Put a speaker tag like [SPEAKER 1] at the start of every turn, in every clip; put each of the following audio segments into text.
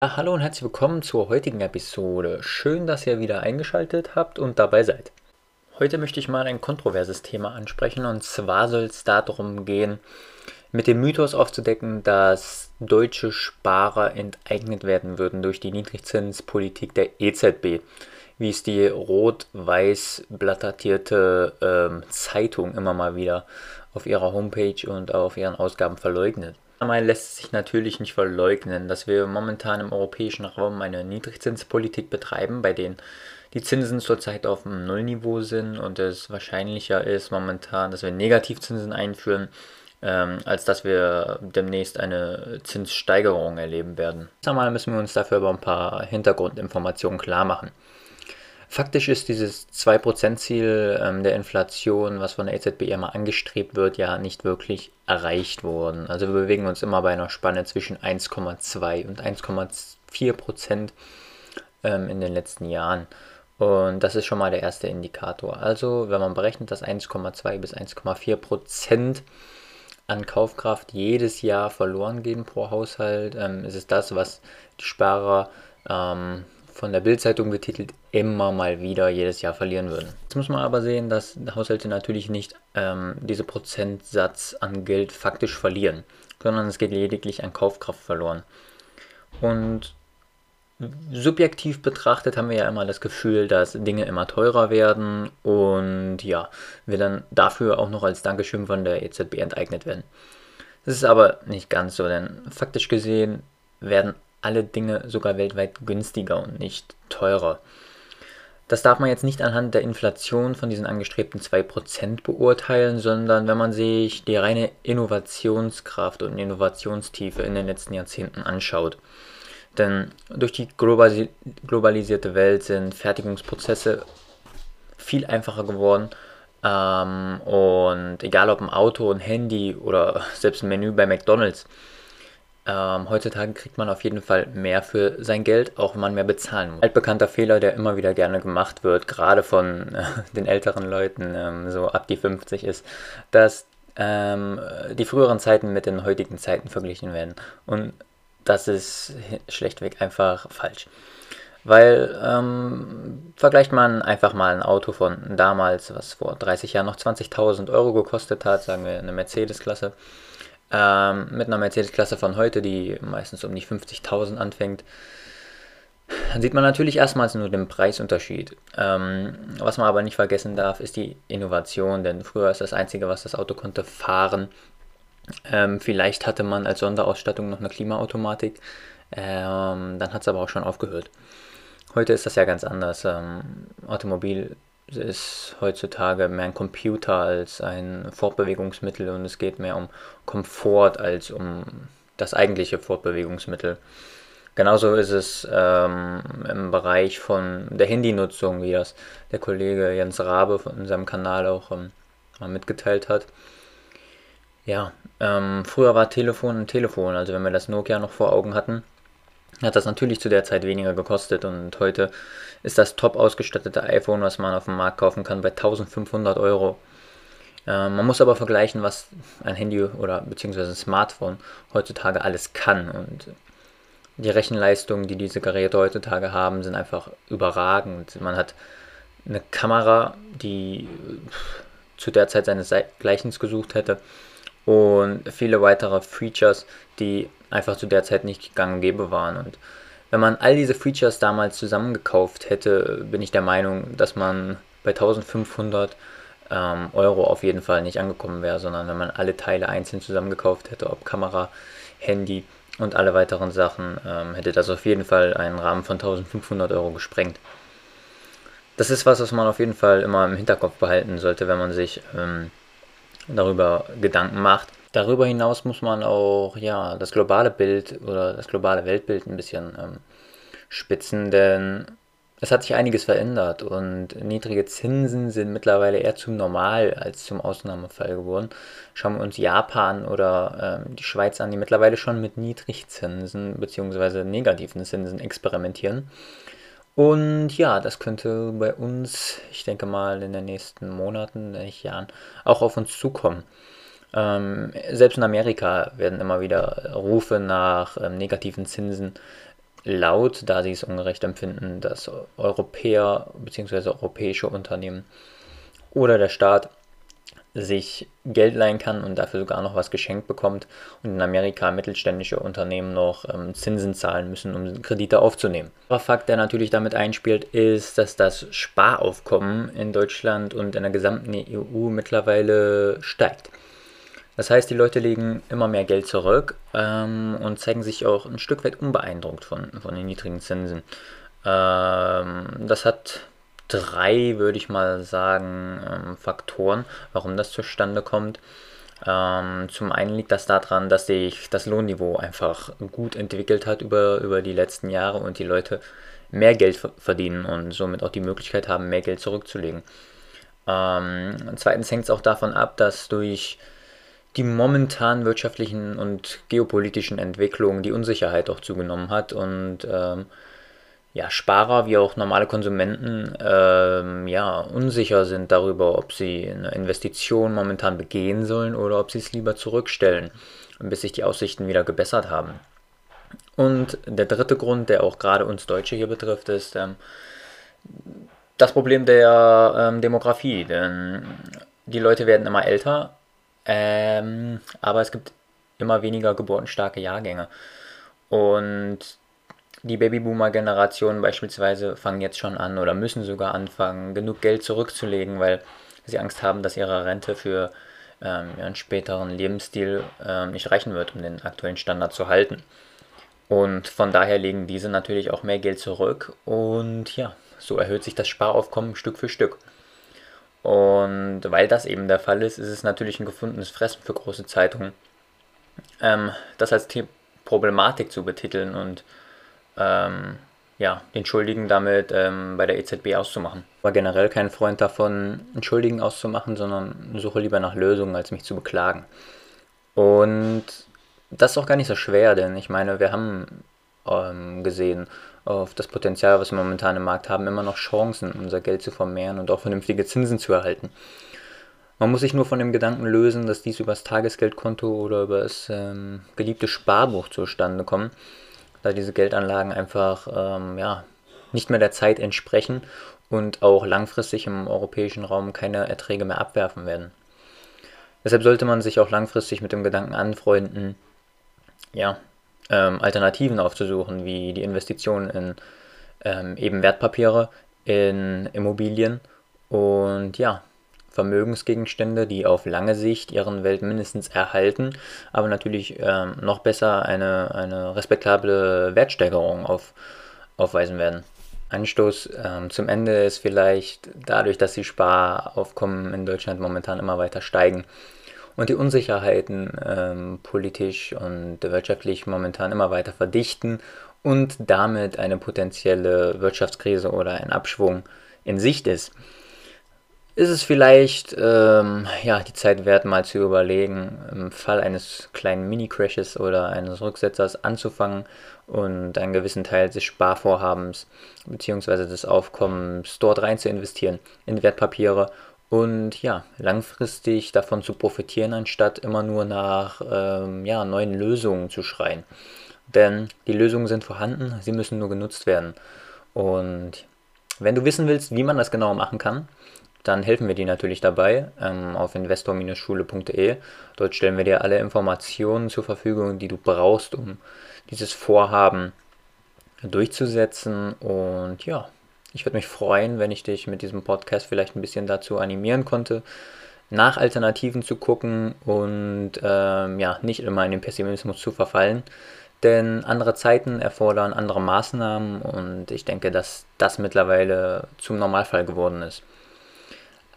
[SPEAKER 1] Hallo und herzlich willkommen zur heutigen Episode. Schön, dass ihr wieder eingeschaltet habt und dabei seid. Heute möchte ich mal ein kontroverses Thema ansprechen und zwar soll es darum gehen, mit dem Mythos aufzudecken, dass deutsche Sparer enteignet werden würden durch die Niedrigzinspolitik der EZB, wie es die rot-weiß blattatierte ähm, Zeitung immer mal wieder auf ihrer Homepage und auf ihren Ausgaben verleugnet. Einmal lässt sich natürlich nicht verleugnen, dass wir momentan im europäischen Raum eine Niedrigzinspolitik betreiben, bei denen die Zinsen zurzeit auf dem Nullniveau sind und es wahrscheinlicher ist momentan, dass wir Negativzinsen einführen, ähm, als dass wir demnächst eine Zinssteigerung erleben werden. Einmal müssen wir uns dafür aber ein paar Hintergrundinformationen klar machen. Faktisch ist dieses 2%-Ziel ähm, der Inflation, was von der EZB immer angestrebt wird, ja nicht wirklich erreicht worden. Also wir bewegen uns immer bei einer Spanne zwischen 1,2 und 1,4% ähm, in den letzten Jahren. Und das ist schon mal der erste Indikator. Also wenn man berechnet, dass 1,2 bis 1,4% an Kaufkraft jedes Jahr verloren gehen pro Haushalt, ähm, ist es das, was die Sparer ähm, von der Bildzeitung betitelt, immer mal wieder jedes Jahr verlieren würden. Jetzt muss man aber sehen, dass Haushalte natürlich nicht ähm, diese Prozentsatz an Geld faktisch verlieren, sondern es geht lediglich an Kaufkraft verloren. Und subjektiv betrachtet haben wir ja immer das Gefühl, dass Dinge immer teurer werden und ja, wir dann dafür auch noch als Dankeschön von der EZB enteignet werden. Das ist aber nicht ganz so, denn faktisch gesehen werden alle Dinge sogar weltweit günstiger und nicht teurer. Das darf man jetzt nicht anhand der Inflation von diesen angestrebten 2% beurteilen, sondern wenn man sich die reine Innovationskraft und Innovationstiefe in den letzten Jahrzehnten anschaut. Denn durch die globalisierte Welt sind Fertigungsprozesse viel einfacher geworden. Ähm, und egal ob ein Auto, ein Handy oder selbst ein Menü bei McDonald's, ähm, heutzutage kriegt man auf jeden Fall mehr für sein Geld, auch wenn man mehr bezahlen muss. Altbekannter Fehler, der immer wieder gerne gemacht wird, gerade von äh, den älteren Leuten, ähm, so ab die 50 ist, dass ähm, die früheren Zeiten mit den heutigen Zeiten verglichen werden. Und das ist schlechtweg einfach falsch. Weil ähm, vergleicht man einfach mal ein Auto von damals, was vor 30 Jahren noch 20.000 Euro gekostet hat, sagen wir eine Mercedes-Klasse, ähm, mit einer Mercedes-Klasse von heute, die meistens um die 50.000 anfängt, dann sieht man natürlich erstmals nur den Preisunterschied. Ähm, was man aber nicht vergessen darf, ist die Innovation, denn früher ist das Einzige, was das Auto konnte, fahren. Ähm, vielleicht hatte man als Sonderausstattung noch eine Klimaautomatik, ähm, dann hat es aber auch schon aufgehört. Heute ist das ja ganz anders. Ähm, Automobil ist heutzutage mehr ein Computer als ein Fortbewegungsmittel und es geht mehr um Komfort als um das eigentliche Fortbewegungsmittel. Genauso ist es ähm, im Bereich von der Handynutzung, wie das der Kollege Jens Rabe von unserem Kanal auch ähm, mal mitgeteilt hat. Ja, ähm, früher war Telefon ein Telefon, also wenn wir das Nokia noch vor Augen hatten, hat das natürlich zu der Zeit weniger gekostet und heute ist das top ausgestattete iPhone, was man auf dem Markt kaufen kann, bei 1500 Euro. Äh, man muss aber vergleichen, was ein Handy oder beziehungsweise ein Smartphone heutzutage alles kann und die Rechenleistungen, die diese Geräte heutzutage haben, sind einfach überragend. Man hat eine Kamera, die zu der Zeit seinesgleichen gesucht hätte und viele weitere Features, die einfach zu der Zeit nicht gang gäbe waren. Und wenn man all diese Features damals zusammengekauft hätte, bin ich der Meinung, dass man bei 1500 ähm, Euro auf jeden Fall nicht angekommen wäre, sondern wenn man alle Teile einzeln zusammengekauft hätte, ob Kamera, Handy und alle weiteren Sachen, ähm, hätte das auf jeden Fall einen Rahmen von 1500 Euro gesprengt. Das ist was, was man auf jeden Fall immer im Hinterkopf behalten sollte, wenn man sich ähm, darüber Gedanken macht. Darüber hinaus muss man auch ja, das globale Bild oder das globale Weltbild ein bisschen ähm, spitzen, denn es hat sich einiges verändert und niedrige Zinsen sind mittlerweile eher zum Normal als zum Ausnahmefall geworden. Schauen wir uns Japan oder ähm, die Schweiz an, die mittlerweile schon mit Niedrigzinsen bzw. negativen Zinsen experimentieren. Und ja, das könnte bei uns, ich denke mal, in den nächsten Monaten, Jahren auch auf uns zukommen. Ähm, selbst in Amerika werden immer wieder Rufe nach ähm, negativen Zinsen laut, da sie es ungerecht empfinden, dass Europäer bzw. europäische Unternehmen oder der Staat sich Geld leihen kann und dafür sogar noch was geschenkt bekommt und in Amerika mittelständische Unternehmen noch ähm, Zinsen zahlen müssen, um Kredite aufzunehmen. Der Fakt, der natürlich damit einspielt, ist, dass das Sparaufkommen in Deutschland und in der gesamten EU mittlerweile steigt. Das heißt, die Leute legen immer mehr Geld zurück ähm, und zeigen sich auch ein Stück weit unbeeindruckt von, von den niedrigen Zinsen. Ähm, das hat drei, würde ich mal sagen, ähm, Faktoren, warum das zustande kommt. Ähm, zum einen liegt das daran, dass sich das Lohnniveau einfach gut entwickelt hat über, über die letzten Jahre und die Leute mehr Geld verdienen und somit auch die Möglichkeit haben, mehr Geld zurückzulegen. Ähm, zweitens hängt es auch davon ab, dass durch die momentanen wirtschaftlichen und geopolitischen Entwicklungen die Unsicherheit auch zugenommen hat und ähm, ja, Sparer wie auch normale Konsumenten ähm, ja, unsicher sind darüber, ob sie eine Investition momentan begehen sollen oder ob sie es lieber zurückstellen, bis sich die Aussichten wieder gebessert haben. Und der dritte Grund, der auch gerade uns Deutsche hier betrifft, ist ähm, das Problem der ähm, Demografie. Denn die Leute werden immer älter, ähm, aber es gibt immer weniger geburtenstarke Jahrgänge. Und die Babyboomer-Generation beispielsweise fangen jetzt schon an oder müssen sogar anfangen, genug Geld zurückzulegen, weil sie Angst haben, dass ihre Rente für ähm, ihren späteren Lebensstil ähm, nicht reichen wird, um den aktuellen Standard zu halten. Und von daher legen diese natürlich auch mehr Geld zurück und ja, so erhöht sich das Sparaufkommen Stück für Stück. Und weil das eben der Fall ist, ist es natürlich ein gefundenes Fressen für große Zeitungen, ähm, das als Problematik zu betiteln und ähm, ja, den Schuldigen damit ähm, bei der EZB auszumachen. Ich war generell kein Freund davon, einen Schuldigen auszumachen, sondern suche lieber nach Lösungen, als mich zu beklagen. Und das ist auch gar nicht so schwer, denn ich meine, wir haben ähm, gesehen, auf das Potenzial, was wir momentan im Markt haben, immer noch Chancen, unser Geld zu vermehren und auch vernünftige Zinsen zu erhalten. Man muss sich nur von dem Gedanken lösen, dass dies über das Tagesgeldkonto oder über das ähm, geliebte Sparbuch zustande kommt da diese Geldanlagen einfach ähm, ja, nicht mehr der Zeit entsprechen und auch langfristig im europäischen Raum keine Erträge mehr abwerfen werden. Deshalb sollte man sich auch langfristig mit dem Gedanken anfreunden, ja, ähm, Alternativen aufzusuchen, wie die Investition in ähm, eben Wertpapiere, in Immobilien und ja, Vermögensgegenstände, die auf lange Sicht ihren Welt mindestens erhalten, aber natürlich ähm, noch besser eine, eine respektable Wertsteigerung auf, aufweisen werden. Anstoß ähm, zum Ende ist vielleicht dadurch, dass die Sparaufkommen in Deutschland momentan immer weiter steigen und die Unsicherheiten ähm, politisch und wirtschaftlich momentan immer weiter verdichten und damit eine potenzielle Wirtschaftskrise oder ein Abschwung in Sicht ist ist es vielleicht ähm, ja, die Zeit wert, mal zu überlegen, im Fall eines kleinen Mini-Crashes oder eines Rücksetzers anzufangen und einen gewissen Teil des Sparvorhabens bzw. des Aufkommens dort rein zu investieren, in Wertpapiere und ja, langfristig davon zu profitieren, anstatt immer nur nach ähm, ja, neuen Lösungen zu schreien. Denn die Lösungen sind vorhanden, sie müssen nur genutzt werden. Und wenn du wissen willst, wie man das genau machen kann, dann helfen wir dir natürlich dabei ähm, auf investor-schule.de. Dort stellen wir dir alle Informationen zur Verfügung, die du brauchst, um dieses Vorhaben durchzusetzen. Und ja, ich würde mich freuen, wenn ich dich mit diesem Podcast vielleicht ein bisschen dazu animieren konnte, nach Alternativen zu gucken und ähm, ja, nicht immer in den Pessimismus zu verfallen. Denn andere Zeiten erfordern andere Maßnahmen und ich denke, dass das mittlerweile zum Normalfall geworden ist.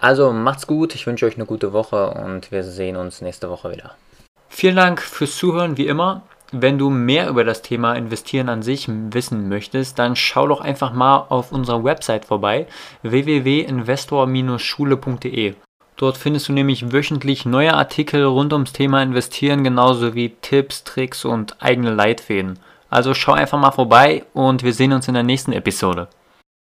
[SPEAKER 1] Also macht's gut, ich wünsche euch eine gute Woche und wir sehen uns nächste Woche wieder.
[SPEAKER 2] Vielen Dank fürs Zuhören, wie immer. Wenn du mehr über das Thema Investieren an sich wissen möchtest, dann schau doch einfach mal auf unserer Website vorbei www.investor-schule.de. Dort findest du nämlich wöchentlich neue Artikel rund ums Thema Investieren, genauso wie Tipps, Tricks und eigene Leitfäden. Also schau einfach mal vorbei und wir sehen uns in der nächsten Episode.